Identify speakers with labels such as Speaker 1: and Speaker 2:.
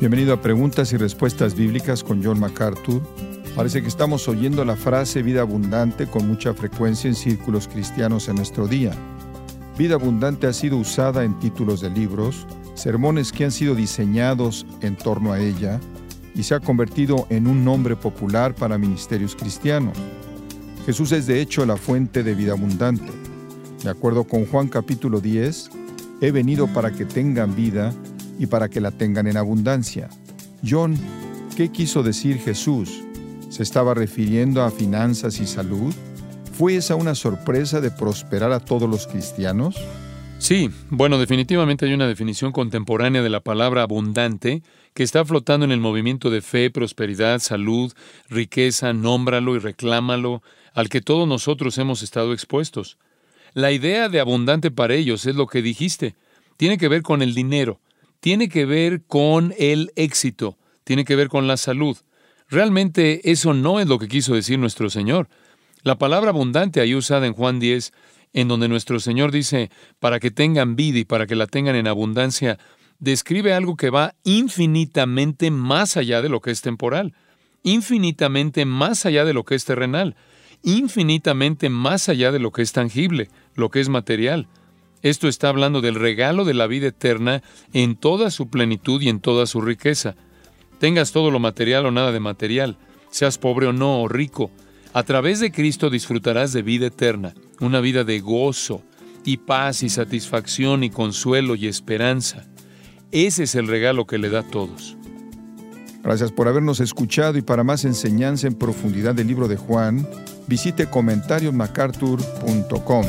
Speaker 1: Bienvenido a Preguntas y Respuestas Bíblicas con John MacArthur. Parece que estamos oyendo la frase vida abundante con mucha frecuencia en círculos cristianos en nuestro día. Vida abundante ha sido usada en títulos de libros, sermones que han sido diseñados en torno a ella y se ha convertido en un nombre popular para ministerios cristianos. Jesús es de hecho la fuente de vida abundante. De acuerdo con Juan capítulo 10, he venido para que tengan vida y para que la tengan en abundancia. John, ¿qué quiso decir Jesús? ¿Se estaba refiriendo a finanzas y salud? ¿Fue esa una sorpresa de prosperar a todos los cristianos?
Speaker 2: Sí, bueno, definitivamente hay una definición contemporánea de la palabra abundante que está flotando en el movimiento de fe, prosperidad, salud, riqueza, nómbralo y reclámalo, al que todos nosotros hemos estado expuestos. La idea de abundante para ellos es lo que dijiste. Tiene que ver con el dinero, tiene que ver con el éxito, tiene que ver con la salud. Realmente eso no es lo que quiso decir nuestro Señor. La palabra abundante ahí usada en Juan 10, en donde nuestro Señor dice, para que tengan vida y para que la tengan en abundancia, describe algo que va infinitamente más allá de lo que es temporal, infinitamente más allá de lo que es terrenal, infinitamente más allá de lo que es tangible, lo que es material. Esto está hablando del regalo de la vida eterna en toda su plenitud y en toda su riqueza. Tengas todo lo material o nada de material, seas pobre o no o rico, a través de Cristo disfrutarás de vida eterna, una vida de gozo y paz y satisfacción y consuelo y esperanza. Ese es el regalo que le da a todos.
Speaker 1: Gracias por habernos escuchado y para más enseñanza en profundidad del libro de Juan, visite comentariosmacarthur.com.